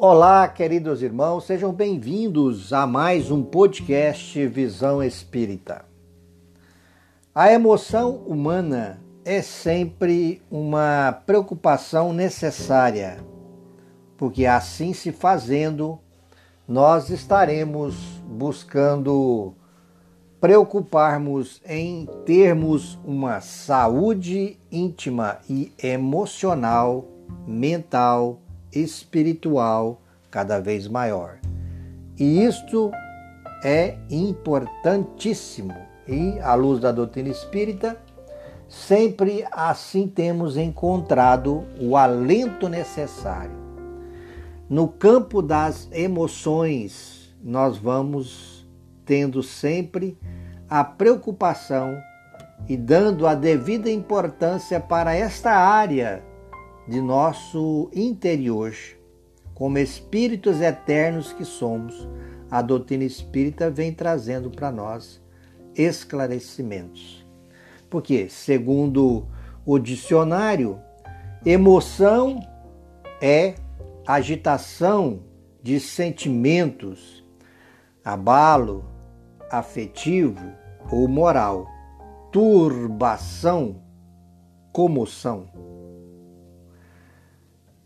Olá, queridos irmãos, sejam bem-vindos a mais um podcast Visão Espírita. A emoção humana é sempre uma preocupação necessária, porque assim se fazendo, nós estaremos buscando preocuparmos em termos uma saúde íntima e emocional, mental, espiritual cada vez maior. E isto é importantíssimo. E, à luz da doutrina espírita, sempre assim temos encontrado o alento necessário. No campo das emoções, nós vamos tendo sempre a preocupação e dando a devida importância para esta área de nosso interior, como espíritos eternos que somos, a doutrina espírita vem trazendo para nós esclarecimentos. Porque, segundo o dicionário, emoção é agitação de sentimentos, abalo afetivo ou moral, turbação, comoção.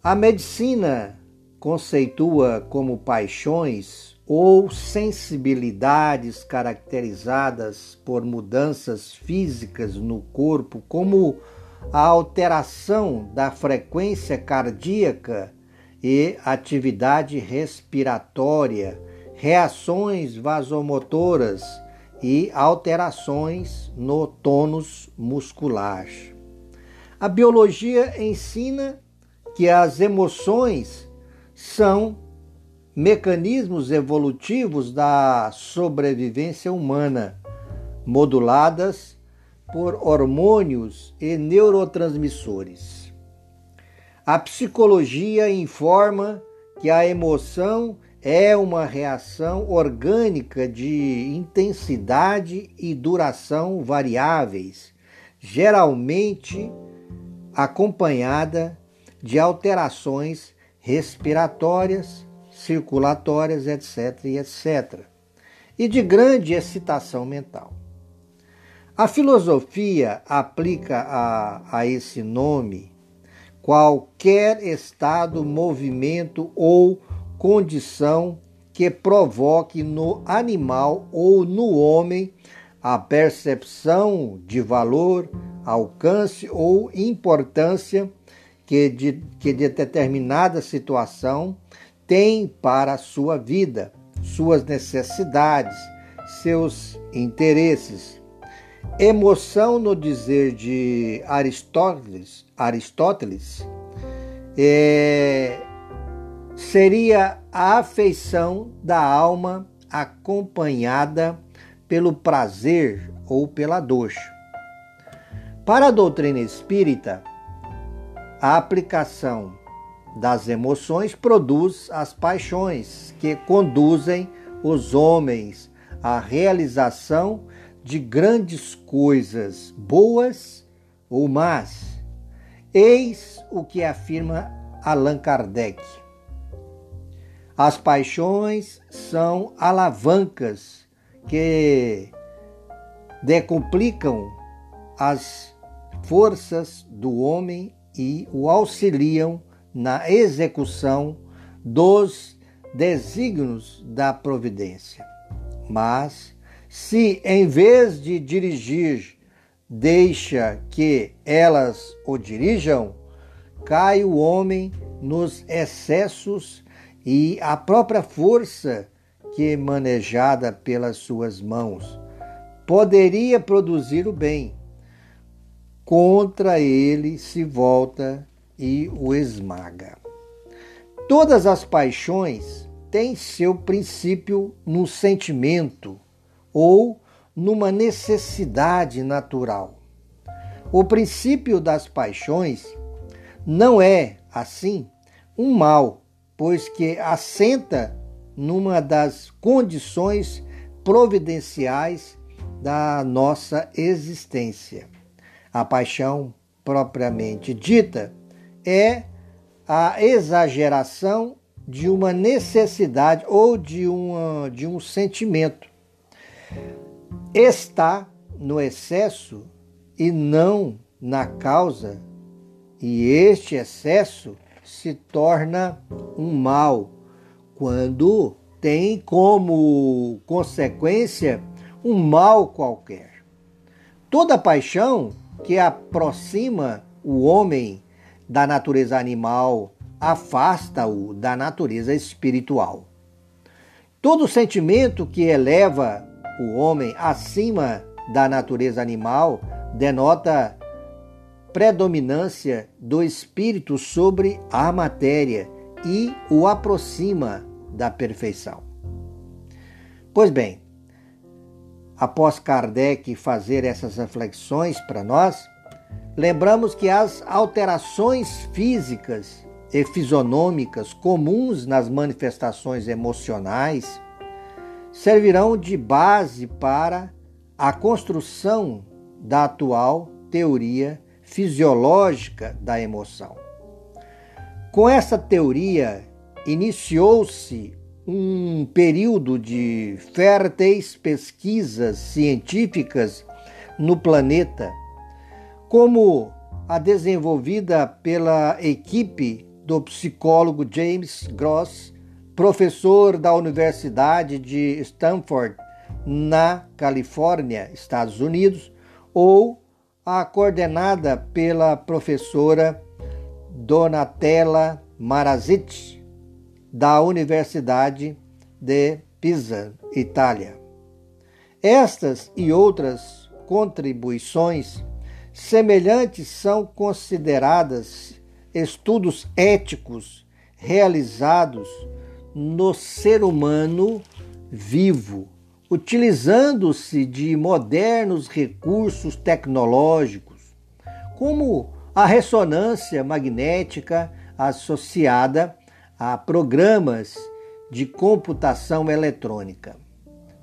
A medicina conceitua como paixões ou sensibilidades caracterizadas por mudanças físicas no corpo, como a alteração da frequência cardíaca e atividade respiratória, reações vasomotoras e alterações no tônus muscular. A biologia ensina que as emoções são mecanismos evolutivos da sobrevivência humana, moduladas por hormônios e neurotransmissores. A psicologia informa que a emoção é uma reação orgânica de intensidade e duração variáveis, geralmente acompanhada de alterações respiratórias, circulatórias, etc. etc. E de grande excitação mental. A filosofia aplica a, a esse nome qualquer estado, movimento ou condição que provoque no animal ou no homem a percepção de valor, alcance ou importância que de, que de determinada situação tem para a sua vida, suas necessidades, seus interesses. Emoção, no dizer de Aristóteles, Aristóteles é, seria a afeição da alma acompanhada pelo prazer ou pela dor. Para a doutrina espírita, a aplicação das emoções produz as paixões que conduzem os homens à realização de grandes coisas, boas ou más. Eis o que afirma Allan Kardec. As paixões são alavancas que decomplicam as forças do homem e o auxiliam na execução dos desígnios da providência. Mas, se em vez de dirigir, deixa que elas o dirijam, cai o homem nos excessos e a própria força que, manejada pelas suas mãos, poderia produzir o bem, contra ele se volta e o esmaga. Todas as paixões têm seu princípio no sentimento ou numa necessidade natural. O princípio das paixões não é, assim, um mal, pois que assenta numa das condições providenciais da nossa existência. A paixão propriamente dita é a exageração de uma necessidade ou de, uma, de um sentimento. Está no excesso e não na causa, e este excesso se torna um mal quando tem como consequência um mal qualquer. Toda paixão que aproxima o homem da natureza animal afasta-o da natureza espiritual. Todo sentimento que eleva o homem acima da natureza animal denota predominância do espírito sobre a matéria e o aproxima da perfeição. Pois bem, após Kardec fazer essas reflexões para nós, lembramos que as alterações físicas e fisionômicas comuns nas manifestações emocionais servirão de base para a construção da atual teoria fisiológica da emoção. Com essa teoria, iniciou-se um período de férteis pesquisas científicas no planeta, como a desenvolvida pela equipe do psicólogo James Gross, professor da Universidade de Stanford, na Califórnia, Estados Unidos, ou a coordenada pela professora Donatella Marazic, da Universidade de Pisa, Itália. Estas e outras contribuições semelhantes são consideradas estudos éticos realizados no ser humano vivo, utilizando-se de modernos recursos tecnológicos, como a ressonância magnética associada a programas de computação eletrônica.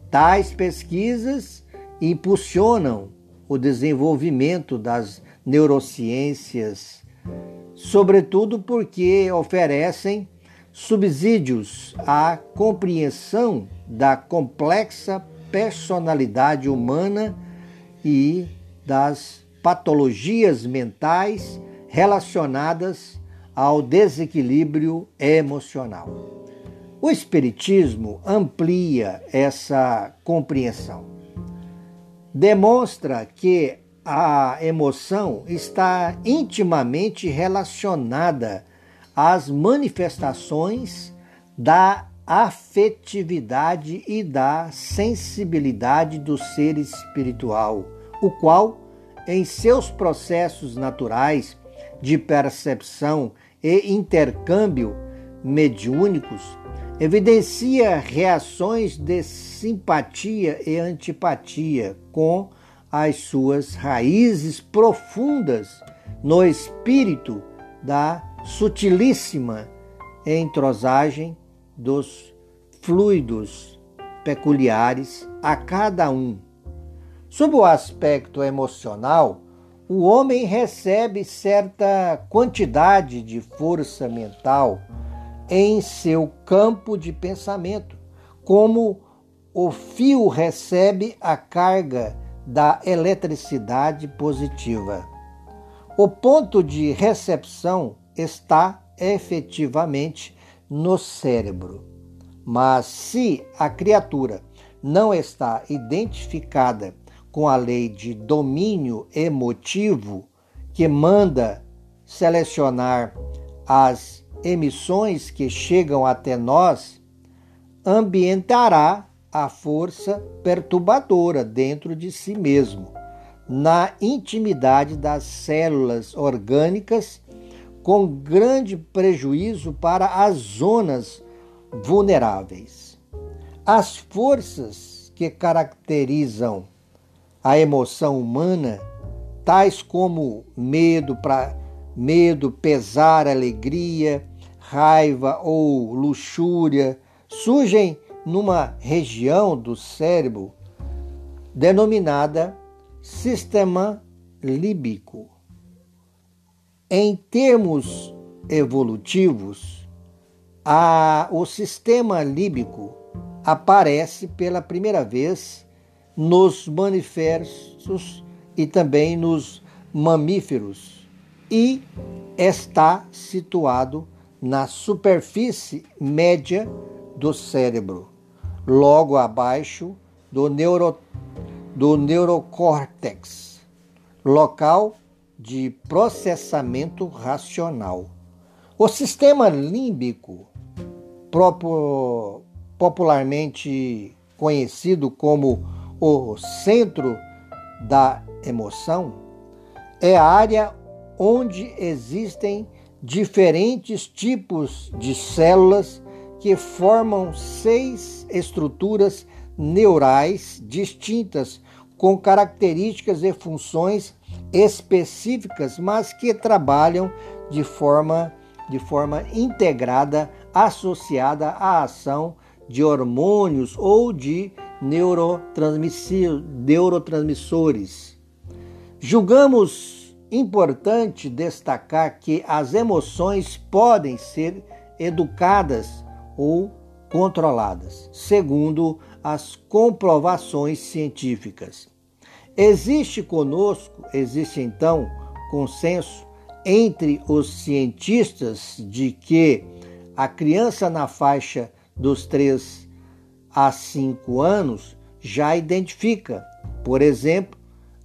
Tais pesquisas impulsionam o desenvolvimento das neurociências, sobretudo porque oferecem subsídios à compreensão da complexa personalidade humana e das patologias mentais relacionadas ao desequilíbrio emocional. O Espiritismo amplia essa compreensão. Demonstra que a emoção está intimamente relacionada às manifestações da afetividade e da sensibilidade do ser espiritual, o qual, em seus processos naturais de percepção e intercâmbio mediúnicos evidencia reações de simpatia e antipatia com as suas raízes profundas no espírito da sutilíssima entrosagem dos fluidos peculiares a cada um. Sob o aspecto emocional, o homem recebe certa quantidade de força mental em seu campo de pensamento, como o fio recebe a carga da eletricidade positiva. O ponto de recepção está efetivamente no cérebro. Mas se a criatura não está identificada com a lei de domínio emotivo que manda selecionar as emissões que chegam até nós, ambientará a força perturbadora dentro de si mesmo, na intimidade das células orgânicas, com grande prejuízo para as zonas vulneráveis. As forças que caracterizam a emoção humana, tais como medo, pra, medo, pesar, alegria, raiva ou luxúria, surgem numa região do cérebro denominada sistema líbico. Em termos evolutivos, a, o sistema líbico aparece pela primeira vez nos mamíferos e também nos mamíferos e está situado na superfície média do cérebro, logo abaixo do, neuro, do neurocórtex, local de processamento racional. O sistema límbico, popularmente conhecido como o centro da emoção é a área onde existem diferentes tipos de células que formam seis estruturas neurais distintas com características e funções específicas, mas que trabalham de forma de forma integrada associada à ação de hormônios ou de neurotransmissores. Julgamos importante destacar que as emoções podem ser educadas ou controladas, segundo as comprovações científicas. Existe conosco, existe então consenso entre os cientistas de que a criança na faixa dos 3 há cinco anos já identifica, por exemplo,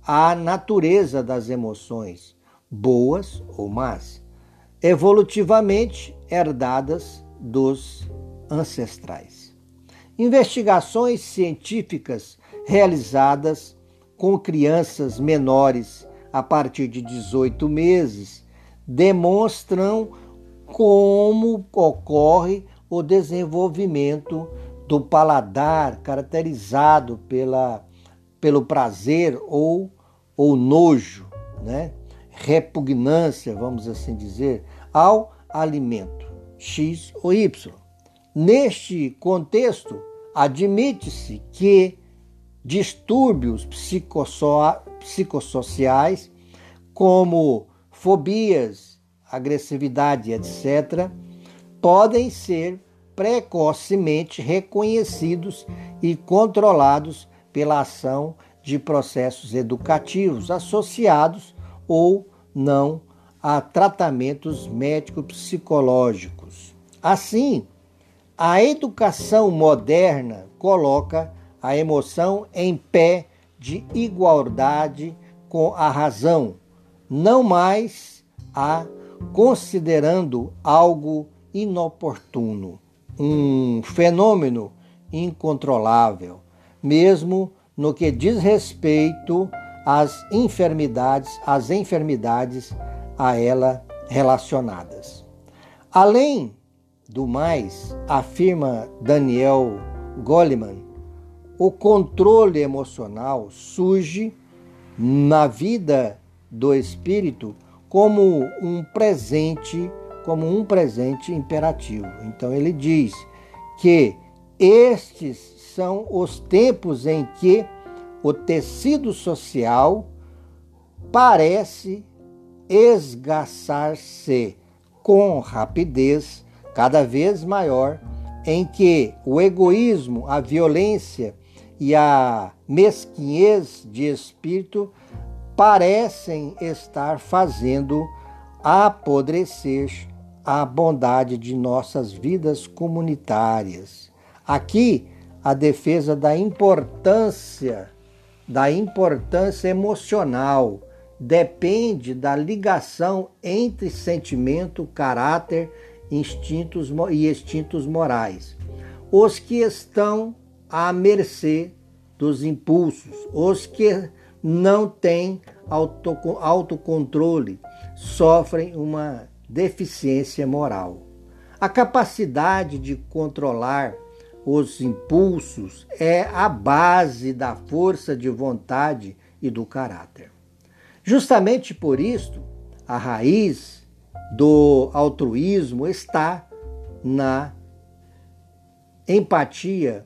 a natureza das emoções, boas ou más, evolutivamente herdadas dos ancestrais. Investigações científicas realizadas com crianças menores a partir de 18 meses demonstram como ocorre o desenvolvimento do paladar caracterizado pela, pelo prazer ou, ou nojo, né? repugnância, vamos assim dizer, ao alimento X ou Y. Neste contexto, admite-se que distúrbios psicossociais, como fobias, agressividade, etc., podem ser precocemente reconhecidos e controlados pela ação de processos educativos associados ou não a tratamentos médico-psicológicos. Assim, a educação moderna coloca a emoção em pé de igualdade com a razão, não mais a considerando algo inoportuno um fenômeno incontrolável, mesmo no que diz respeito às enfermidades, às enfermidades a ela relacionadas. Além do mais, afirma Daniel Goleman, o controle emocional surge na vida do espírito como um presente como um presente imperativo. Então ele diz que estes são os tempos em que o tecido social parece esgaçar-se com rapidez cada vez maior, em que o egoísmo, a violência e a mesquinhez de espírito parecem estar fazendo apodrecer a bondade de nossas vidas comunitárias. Aqui, a defesa da importância, da importância emocional, depende da ligação entre sentimento, caráter, instintos e instintos morais. Os que estão à mercê dos impulsos, os que não têm autocontrole, sofrem uma deficiência moral. A capacidade de controlar os impulsos é a base da força de vontade e do caráter. Justamente por isto, a raiz do altruísmo está na empatia,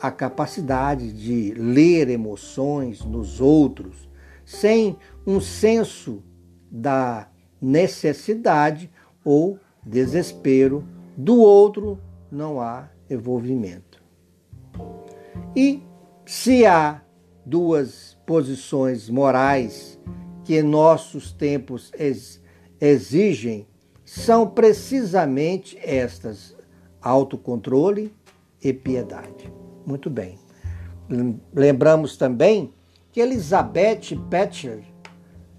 a capacidade de ler emoções nos outros, sem um senso da necessidade ou desespero do outro não há envolvimento. E se há duas posições morais que nossos tempos exigem, são precisamente estas: autocontrole e piedade. Muito bem. Lembramos também que Elizabeth Petcher,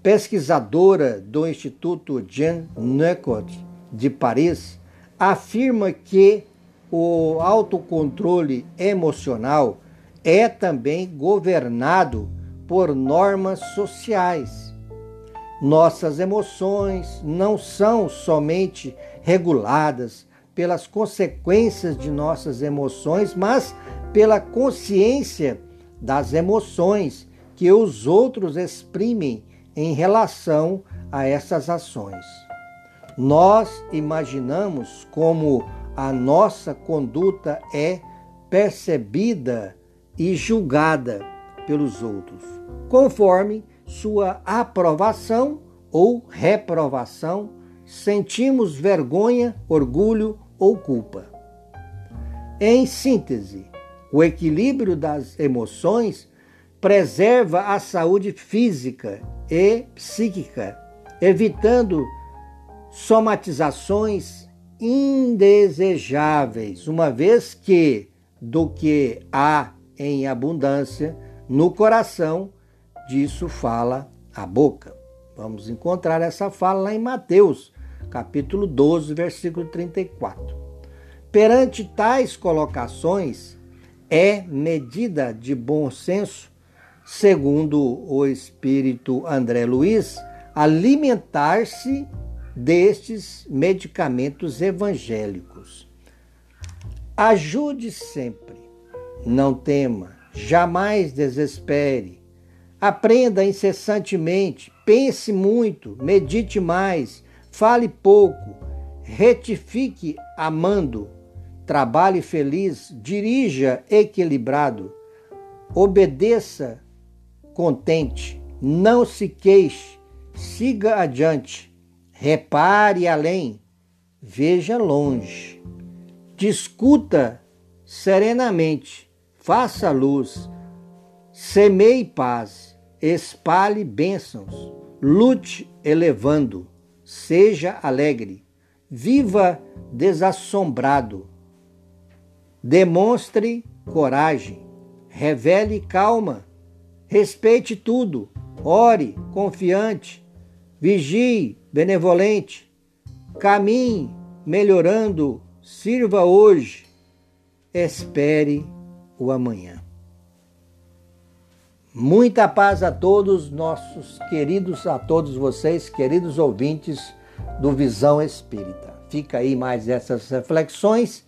pesquisadora do Instituto Jean Necot de Paris, afirma que o autocontrole emocional é também governado por normas sociais. Nossas emoções não são somente reguladas pelas consequências de nossas emoções, mas pela consciência das emoções que os outros exprimem em relação a essas ações. Nós imaginamos como a nossa conduta é percebida e julgada pelos outros, conforme sua aprovação ou reprovação, sentimos vergonha, orgulho ou culpa. Em síntese, o equilíbrio das emoções preserva a saúde física e psíquica, evitando somatizações indesejáveis, uma vez que do que há em abundância no coração, disso fala a boca. Vamos encontrar essa fala lá em Mateus, capítulo 12, versículo 34. Perante tais colocações, é medida de bom senso, segundo o espírito André Luiz, alimentar-se destes medicamentos evangélicos. Ajude sempre não tema, jamais desespere. Aprenda incessantemente, pense muito, medite mais, fale pouco, retifique amando, trabalhe feliz, dirija equilibrado, obedeça contente, não se queixe, siga adiante, repare além, veja longe, discuta serenamente, faça luz, semeie paz, espalhe bênçãos, lute elevando, seja alegre, viva desassombrado, demonstre coragem, revele calma, respeite tudo, ore confiante, vigie benevolente, caminhe melhorando, sirva hoje, espere o amanhã. Muita paz a todos nossos queridos, a todos vocês, queridos ouvintes do Visão Espírita. Fica aí mais essas reflexões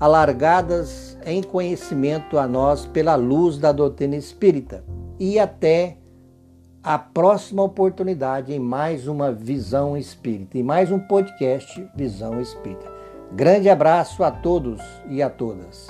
alargadas em conhecimento a nós pela luz da doutrina espírita. E até a próxima oportunidade em mais uma Visão Espírita, e mais um podcast Visão Espírita. Grande abraço a todos e a todas.